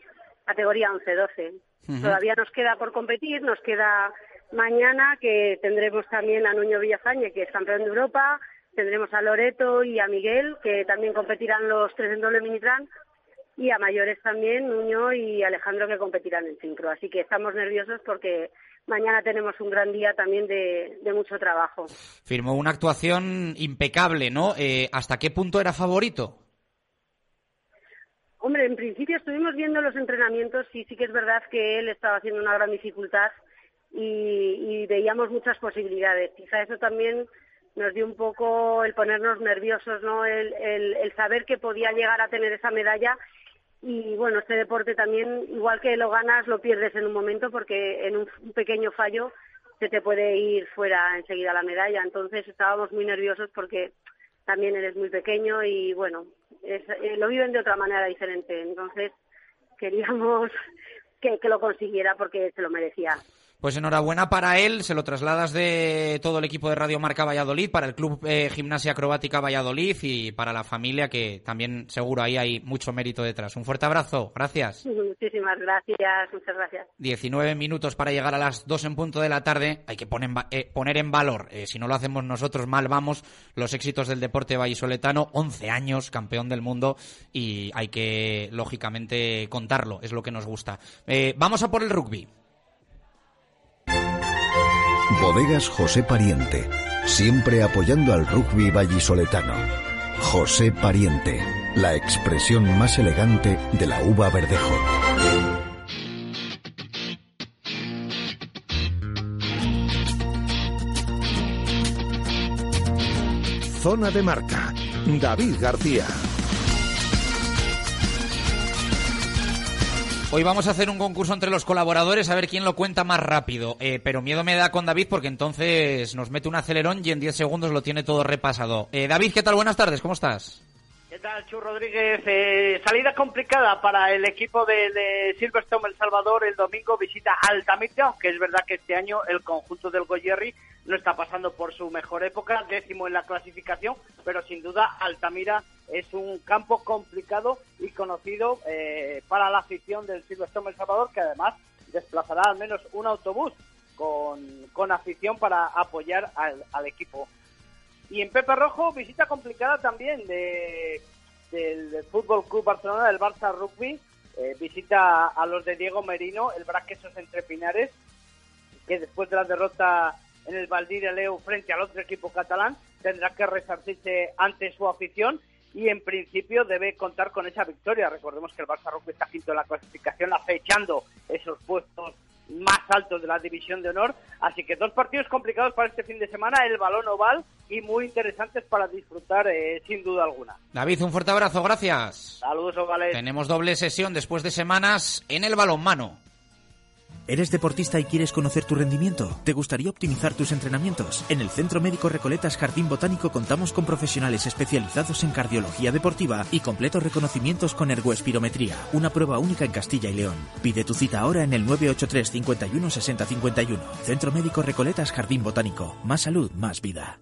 Speaker 19: categoría 11-12.
Speaker 20: Ujú.
Speaker 19: Todavía nos queda por competir, nos queda mañana que tendremos también a Nuño Villafañe, que es campeón de Europa, tendremos a Loreto y a Miguel, que también competirán los tres en doble minitran, y a mayores también, Nuño y Alejandro, que competirán en sincro. Así que estamos nerviosos porque mañana tenemos un gran día también de, de mucho trabajo.
Speaker 4: Firmó una actuación impecable, ¿no? Eh, ¿Hasta qué punto era favorito?
Speaker 19: Hombre, en principio estuvimos viendo los entrenamientos y sí que es verdad que él estaba haciendo una gran dificultad y, y veíamos muchas posibilidades. Quizá eso también nos dio un poco el ponernos nerviosos, ¿no? El, el, saber que podía llegar a tener esa medalla y bueno, este deporte también, igual que lo ganas, lo pierdes en un momento porque en un, un pequeño fallo se te puede ir fuera enseguida la medalla. Entonces estábamos muy nerviosos porque también eres muy pequeño y bueno, es, eh, lo viven de otra manera diferente. Entonces queríamos [laughs] que, que lo consiguiera porque se lo merecía.
Speaker 4: Pues enhorabuena para él, se lo trasladas de todo el equipo de Radio Marca Valladolid, para el Club eh, Gimnasia Acrobática Valladolid y para la familia, que también seguro ahí hay mucho mérito detrás. Un fuerte abrazo, gracias. [laughs]
Speaker 19: Muchísimas gracias, muchas gracias.
Speaker 4: 19 minutos para llegar a las 2 en punto de la tarde. Hay que poner, en va- eh, poner en valor, eh, si no lo hacemos nosotros mal vamos, los éxitos del deporte vallisoletano. 11 años, campeón del mundo, y hay que, lógicamente, contarlo, es lo que nos gusta. Eh, vamos a por el rugby.
Speaker 21: Bodegas José Pariente, siempre apoyando al rugby vallisoletano. José Pariente, la expresión más elegante de la uva verdejo.
Speaker 1: Zona de marca. David García.
Speaker 4: Hoy vamos a hacer un concurso entre los colaboradores a ver quién lo cuenta más rápido. Eh, pero miedo me da con David porque entonces nos mete un acelerón y en 10 segundos lo tiene todo repasado. Eh, David, ¿qué tal? Buenas tardes, ¿cómo estás?
Speaker 20: ¿Qué tal, Chu Rodríguez? Eh, salida complicada para el equipo de, Silverstone El Salvador. El domingo visita Altamira, aunque es verdad que este año el conjunto del Goyerri no está pasando por su mejor época, décimo en la clasificación, pero sin duda Altamira es un campo complicado y conocido eh, para la afición del Silverstone El Salvador, que además desplazará al menos un autobús con, con afición para apoyar al, al equipo. Y en Pepe Rojo, visita complicada también de, del Fútbol Club Barcelona, del Barça Rugby. Eh, visita a los de Diego Merino, el Braquesos entre Pinares, que después de la derrota en el Valdir Leo frente al otro equipo catalán, tendrá que resarcirse ante su afición y en principio debe contar con esa victoria. Recordemos que el Barça Rugby está quinto en la clasificación, acechando esos puestos más altos de la división de honor. Así que dos partidos complicados para este fin de semana, el balón oval y muy interesantes para disfrutar eh, sin duda alguna.
Speaker 4: David, un fuerte abrazo, gracias.
Speaker 20: Saludos, ovales.
Speaker 4: Tenemos doble sesión después de semanas en el balonmano.
Speaker 22: ¿Eres deportista y quieres conocer tu rendimiento? ¿Te gustaría optimizar tus entrenamientos? En el Centro Médico Recoletas Jardín Botánico contamos con profesionales especializados en cardiología deportiva y completos reconocimientos con ergoespirometría, una prueba única en Castilla y León. Pide tu cita ahora en el 983 51 60 51. Centro Médico Recoletas Jardín Botánico. Más salud, más vida.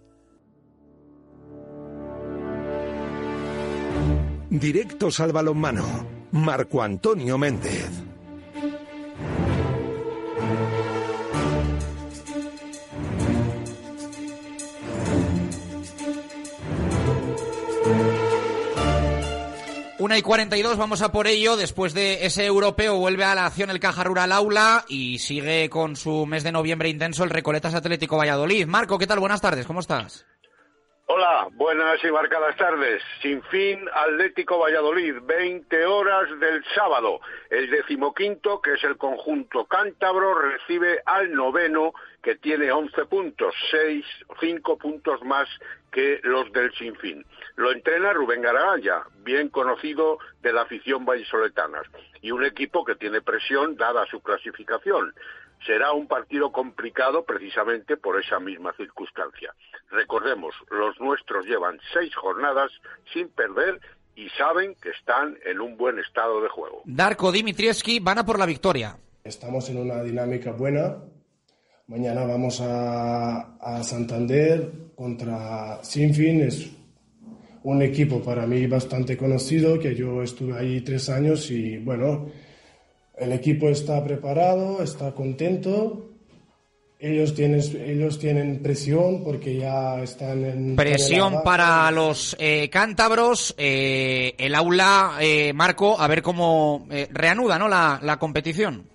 Speaker 1: Directos al balonmano. Marco Antonio Méndez.
Speaker 4: Una y 42, vamos a por ello. Después de ese europeo vuelve a la acción el Caja Rural Aula y sigue con su mes de noviembre intenso el Recoletas Atlético Valladolid. Marco, ¿qué tal? Buenas tardes, ¿cómo estás?
Speaker 23: Hola, buenas y marcadas tardes. Sin fin, Atlético Valladolid, 20 horas del sábado. El decimoquinto, que es el conjunto cántabro, recibe al noveno, que tiene 11 puntos, 6, 5 puntos más que los del Sinfín. Lo entrena Rubén Garagalla, bien conocido de la afición vallisoletana, y un equipo que tiene presión dada su clasificación. Será un partido complicado precisamente por esa misma circunstancia. Recordemos, los nuestros llevan seis jornadas sin perder y saben que están en un buen estado de juego.
Speaker 4: Darko Dimitrievski van a por la victoria.
Speaker 24: Estamos en una dinámica buena. Mañana vamos a, a Santander contra Sinfín. Es un equipo para mí bastante conocido, que yo estuve ahí tres años y bueno, el equipo está preparado, está contento. Ellos tienen, ellos tienen presión porque ya están en...
Speaker 4: Presión
Speaker 24: en
Speaker 4: para los eh, cántabros. eh, el aula, eh, Marco, a ver cómo eh, reanuda ¿no? la, la competición.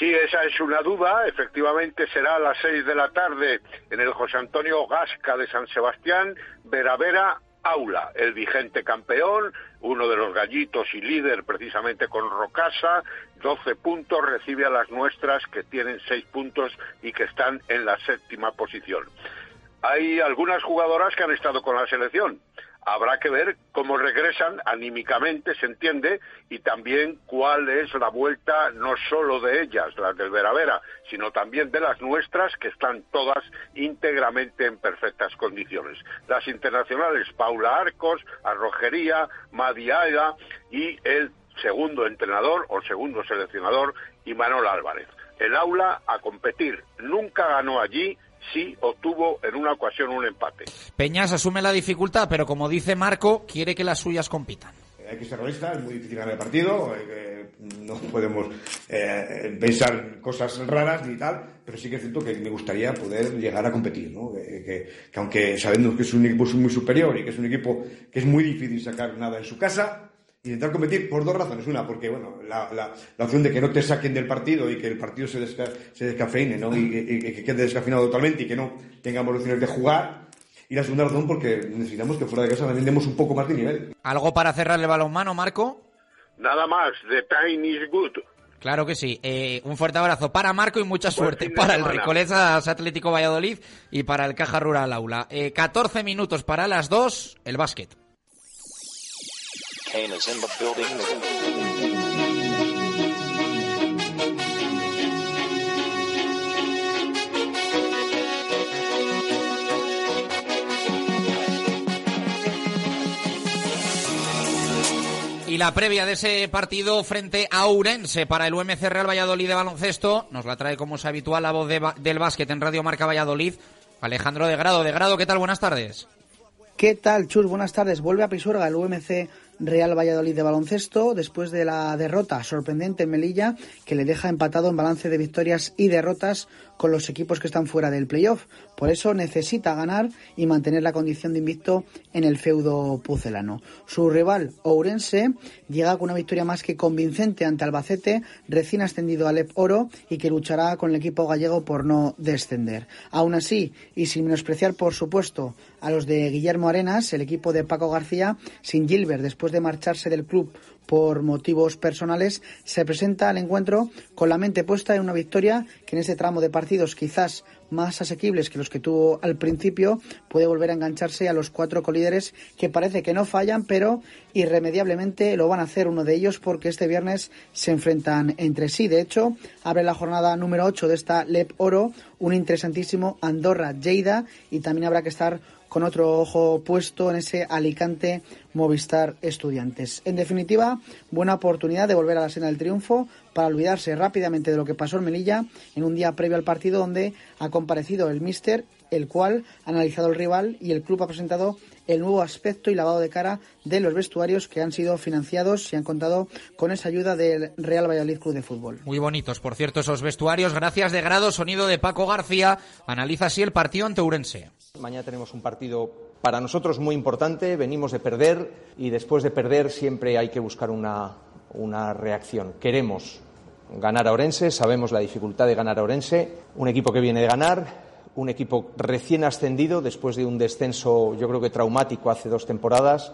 Speaker 23: Sí, esa es una duda. Efectivamente será a las seis de la tarde en el José Antonio Gasca de San Sebastián, Vera Vera Aula, el vigente campeón, uno de los gallitos y líder precisamente con Rocasa, 12 puntos, recibe a las nuestras que tienen 6 puntos y que están en la séptima posición. Hay algunas jugadoras que han estado con la selección. Habrá que ver cómo regresan anímicamente, se entiende, y también cuál es la vuelta no solo de ellas, las del Veravera, sino también de las nuestras, que están todas íntegramente en perfectas condiciones. Las internacionales, Paula Arcos, Arrojería, Madiaga y el segundo entrenador o segundo seleccionador, Imanol Álvarez. El aula a competir. Nunca ganó allí, sí obtuvo en una ocasión un empate.
Speaker 4: Peñas asume la dificultad, pero como dice Marco, quiere que las suyas compitan.
Speaker 25: Hay que ser realistas, es muy difícil ganar el partido, eh, no podemos eh, pensar cosas raras ni tal, pero sí que es cierto que me gustaría poder llegar a competir, ¿no? Que, que- que aunque sabemos que es un equipo muy superior y que es un equipo que es muy difícil sacar nada en su casa, intentar competir por dos razones. Una, porque bueno, la, la, la opción de que no te saquen del partido y que el partido se, desca, se descafeine, ¿no? Y, que- y que quede descafeinado totalmente y que no tengamos opciones de jugar. Y la segunda razón, porque necesitamos que fuera de casa también demos un poco más de nivel.
Speaker 4: ¿Algo para cerrar el balonmano, Marco?
Speaker 23: Nada más, the time is good.
Speaker 4: Claro que sí. Eh, un fuerte abrazo para Marco y mucha suerte para el
Speaker 23: semana.
Speaker 4: Recoletas Atlético Valladolid y para el Caja Rural Aula. Eh, 14 minutos para las dos, el básquet. Y la previa de ese partido frente a Urense para el UMC Real Valladolid de baloncesto nos la trae como es habitual la voz del básquet en Radio Marca Valladolid, Alejandro de Grado. De Grado, ¿qué tal? Buenas tardes.
Speaker 26: ¿Qué tal, Chus? Buenas tardes. Vuelve a Pisuerga el UMC Real Valladolid de baloncesto después de la derrota sorprendente en Melilla que le deja empatado en balance de victorias y derrotas con los equipos que están fuera del playoff. Por eso necesita ganar y mantener la condición de invicto en el feudo pucelano. Su rival, Ourense, llega con una victoria más que convincente ante Albacete, recién ascendido a Lep Oro y que luchará con el equipo gallego por no descender. Aún así, y sin menospreciar, por supuesto, a los de Guillermo Arenas, el equipo de Paco García, sin Gilbert, después de marcharse del club por motivos personales, se presenta al encuentro con la mente puesta en una victoria que en ese tramo de partidos quizás más asequibles que los que tuvo al principio, puede volver a engancharse a los cuatro colíderes que parece que no fallan, pero irremediablemente lo van a hacer uno de ellos porque este viernes se enfrentan entre sí. De hecho, abre la jornada número 8 de esta LEP Oro un interesantísimo Andorra Lleida y también habrá que estar con otro ojo puesto en ese Alicante Movistar Estudiantes. En definitiva, buena oportunidad de volver a la senda del triunfo para olvidarse rápidamente de lo que pasó en Melilla en un día previo al partido donde ha comparecido el míster, el cual ha analizado el rival y el club ha presentado el nuevo aspecto y lavado de cara de los vestuarios que han sido financiados y han contado con esa ayuda del Real Valladolid Club de Fútbol.
Speaker 4: Muy bonitos, por cierto, esos vestuarios. Gracias de Grado, sonido de Paco García. Analiza así el partido ante Ourense.
Speaker 27: Mañana tenemos un partido para nosotros muy importante. Venimos de perder y después de perder siempre hay que buscar una, una reacción. Queremos ganar a Orense, sabemos la dificultad de ganar a Orense. Un equipo que viene de ganar, un equipo recién ascendido después de un descenso, yo creo que traumático hace dos temporadas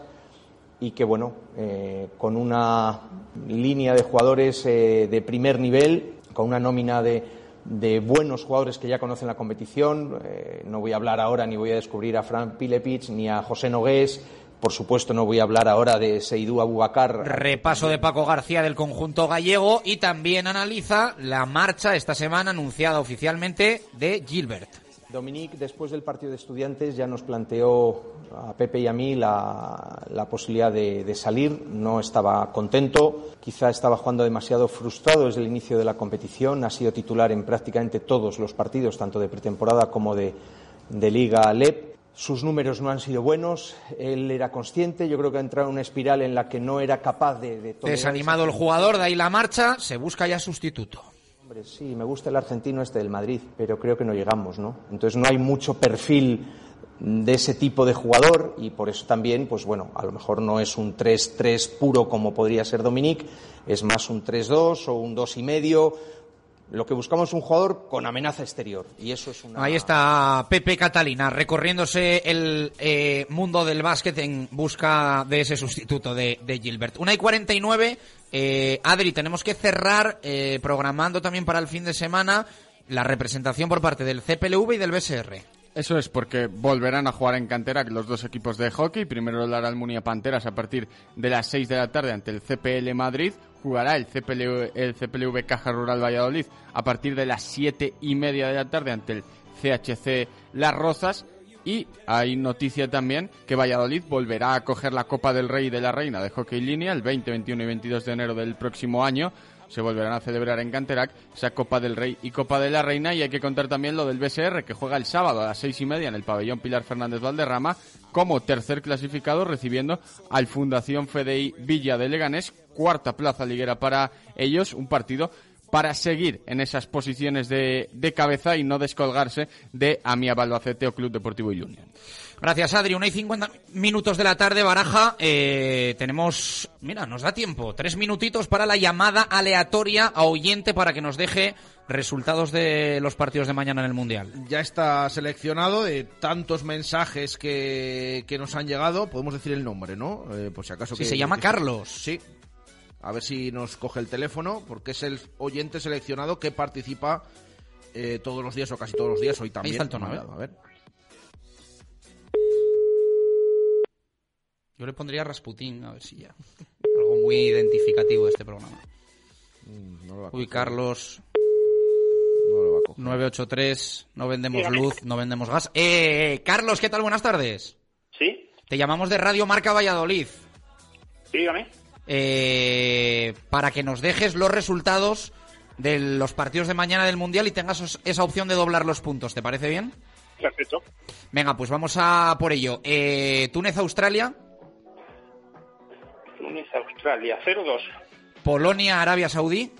Speaker 27: y que, bueno, eh, con una línea de jugadores eh, de primer nivel, con una nómina de, de buenos jugadores que ya conocen la competición. Eh, no voy a hablar ahora ni voy a descubrir a Fran Pilepic ni a José Nogués. Por supuesto, no voy a hablar ahora de Seidú Abubakar.
Speaker 4: Repaso de Paco García del conjunto gallego y también analiza la marcha esta semana anunciada oficialmente de Gilbert.
Speaker 27: Dominique, después del partido de estudiantes, ya nos planteó a Pepe y a mí la, la posibilidad de, de, salir. No estaba contento, quizá estaba jugando demasiado frustrado desde el inicio de la competición. Ha sido titular en prácticamente todos los partidos, tanto de pretemporada como de, de Liga LEP. Sus números no han sido buenos, él era consciente, yo creo que ha entrado en una espiral en la que no era capaz de... de
Speaker 4: Desanimado el jugador, de ahí la marcha, se busca ya sustituto.
Speaker 27: Sí, me gusta el argentino este del Madrid, pero creo que no llegamos, ¿no? Entonces no hay mucho perfil de ese tipo de jugador y por eso también, pues bueno, a lo mejor no es un 3-3 puro como podría ser Dominic, es más un 3-2 o un 2 y medio. Lo que buscamos es un jugador con amenaza exterior y eso es una...
Speaker 4: Ahí está Pepe Catalina recorriéndose el eh, mundo del básquet en busca de ese sustituto de, de Gilbert. Una y 49, eh, Adri, tenemos que cerrar eh, programando también para el fin de semana la representación por parte del CPLV y del BSR.
Speaker 15: Eso es porque volverán a jugar en cantera los dos equipos de hockey. Primero la Almunia Panteras a partir de las 6 de la tarde ante el CPL Madrid. Jugará el CPLV, el CPLV Caja Rural Valladolid a partir de las 7 y media de la tarde ante el CHC Las Rozas. Y hay noticia también que Valladolid volverá a coger la Copa del Rey y de la Reina de Hockey Línea el 20, 21 y 22 de enero del próximo año se volverán a celebrar en Canterac esa Copa del Rey y Copa de la Reina y hay que contar también lo del BSR que juega el sábado a las seis y media en el pabellón Pilar Fernández Valderrama como tercer clasificado recibiendo al Fundación FDI Villa de Leganés cuarta plaza liguera para ellos un partido para seguir en esas posiciones de, de cabeza y no descolgarse de Amia Balbacete o Club Deportivo y Unión.
Speaker 4: Gracias, Adri. Una y 50 minutos de la tarde, Baraja. Eh, tenemos, mira, nos da tiempo. Tres minutitos para la llamada aleatoria a oyente para que nos deje resultados de los partidos de mañana en el Mundial.
Speaker 7: Ya está seleccionado de tantos mensajes que, que nos han llegado. Podemos decir el nombre, ¿no? Eh, por si acaso.
Speaker 4: Sí,
Speaker 7: que,
Speaker 4: se llama
Speaker 7: que,
Speaker 4: Carlos.
Speaker 7: Sí. A ver si nos coge el teléfono, porque es el oyente seleccionado que participa eh, todos los días o casi todos los días. Hoy también.
Speaker 4: Ahí está el tono,
Speaker 7: A ver.
Speaker 4: Yo le pondría Rasputín, a ver si ya. [laughs] Algo muy identificativo de este programa.
Speaker 7: Mm, no
Speaker 4: Uy, Carlos.
Speaker 7: No lo va a coger.
Speaker 4: 983, no vendemos
Speaker 20: Dígame.
Speaker 4: luz, no vendemos gas. Eh, Carlos, ¿qué tal? Buenas tardes.
Speaker 20: ¿Sí?
Speaker 4: Te llamamos de Radio Marca Valladolid.
Speaker 20: Sí, dígame.
Speaker 4: Eh, para que nos dejes los resultados de los partidos de mañana del Mundial y tengas esa opción de doblar los puntos. ¿Te parece bien?
Speaker 28: Perfecto.
Speaker 4: Venga, pues vamos a por ello. Eh, Túnez-Australia,
Speaker 28: Túnez, Australia, 0-2.
Speaker 4: Polonia-Arabia Saudí,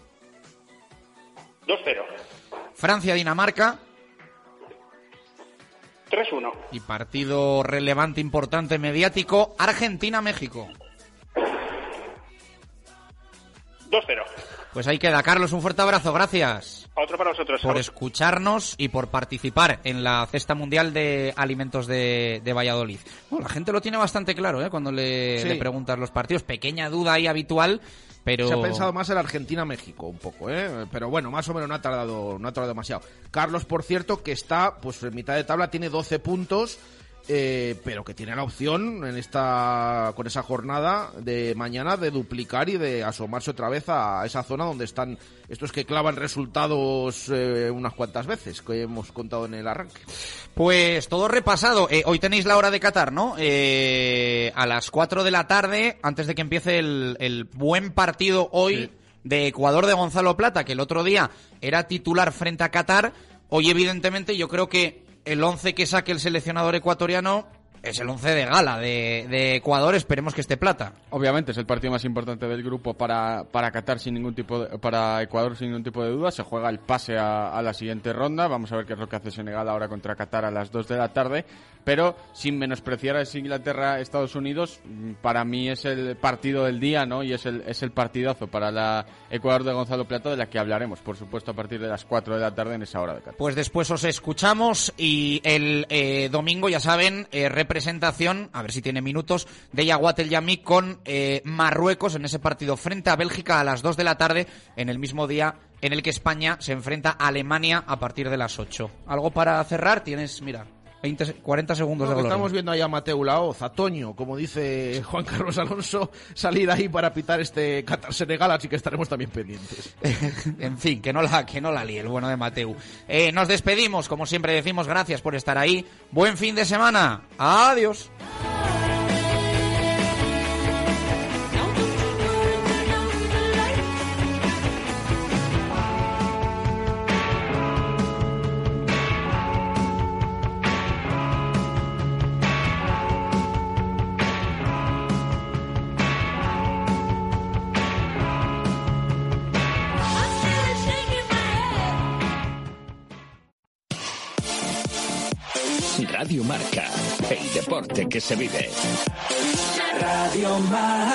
Speaker 28: 2-0.
Speaker 4: Francia-Dinamarca
Speaker 28: 3-1.
Speaker 4: y partido relevante, importante, mediático, Argentina-México.
Speaker 28: 2-0.
Speaker 4: Pues ahí queda. Carlos, un fuerte abrazo. Gracias.
Speaker 28: Otro para vosotros.
Speaker 4: por escucharnos y por participar en la cesta mundial de alimentos de, de Valladolid. Bueno, la gente lo tiene bastante claro ¿eh? cuando le,
Speaker 7: Sí.
Speaker 4: le preguntas los partidos. Pequeña duda ahí habitual, pero...
Speaker 7: Se ha pensado más en Argentina-México un poco, ¿eh? Pero bueno, más o menos no ha tardado, no ha tardado demasiado. Carlos, por cierto, que está pues en mitad de tabla, tiene 12 puntos, eh, pero que tiene la opción en esta con esa jornada de mañana de duplicar y de asomarse otra vez a esa zona donde están estos que clavan resultados eh, unas cuantas veces que hemos contado en el arranque.
Speaker 4: Pues todo repasado. Eh, hoy tenéis la hora de Qatar, ¿no? Eh, a las 4 de la tarde, antes de que empiece el, el buen partido hoy de Ecuador de Gonzalo Plata, que el otro día era titular frente a Qatar. Hoy, evidentemente, yo creo que el 11 que saque el seleccionador ecuatoriano es el 11 de gala de, de Ecuador. Esperemos que esté Plata.
Speaker 15: Obviamente es el partido más importante del grupo para, para Qatar sin ningún tipo de- para Ecuador sin ningún tipo de duda. Se juega el pase a, a la siguiente ronda. Vamos a ver qué es lo que hace Senegal ahora contra Qatar a las 2 de la tarde. Pero sin menospreciar a ese Inglaterra-Estados Unidos, mm, para mí es el partido del día, ¿no? Y es el, es el partidazo para la Ecuador de Gonzalo Plata, de la que hablaremos, por supuesto, a partir de las 4 de la tarde en esa hora de Qatar.
Speaker 4: Pues después os escuchamos y el eh, domingo, ya saben, eh, representación, a ver si tiene minutos, de Yaguatel Yamí con eh, Marruecos en ese partido frente a Bélgica a las 2 de la tarde, en el mismo día en el que España se enfrenta a Alemania a partir de las 8. ¿Algo para cerrar? Tienes, mira, 20, se- 40 segundos
Speaker 7: No,
Speaker 4: de
Speaker 7: estamos viendo ahí a Mateo Laoz, a Toño, como dice Juan Carlos Alonso, salir ahí para pitar este Qatar-Senegal, así que estaremos también pendientes. [laughs]
Speaker 4: en fin, que no la, que no la líe el bueno de Mateu. Eh, nos despedimos, como siempre decimos, gracias por estar ahí. Buen fin de semana. Adiós.
Speaker 9: Se vive.
Speaker 29: Radio Marca.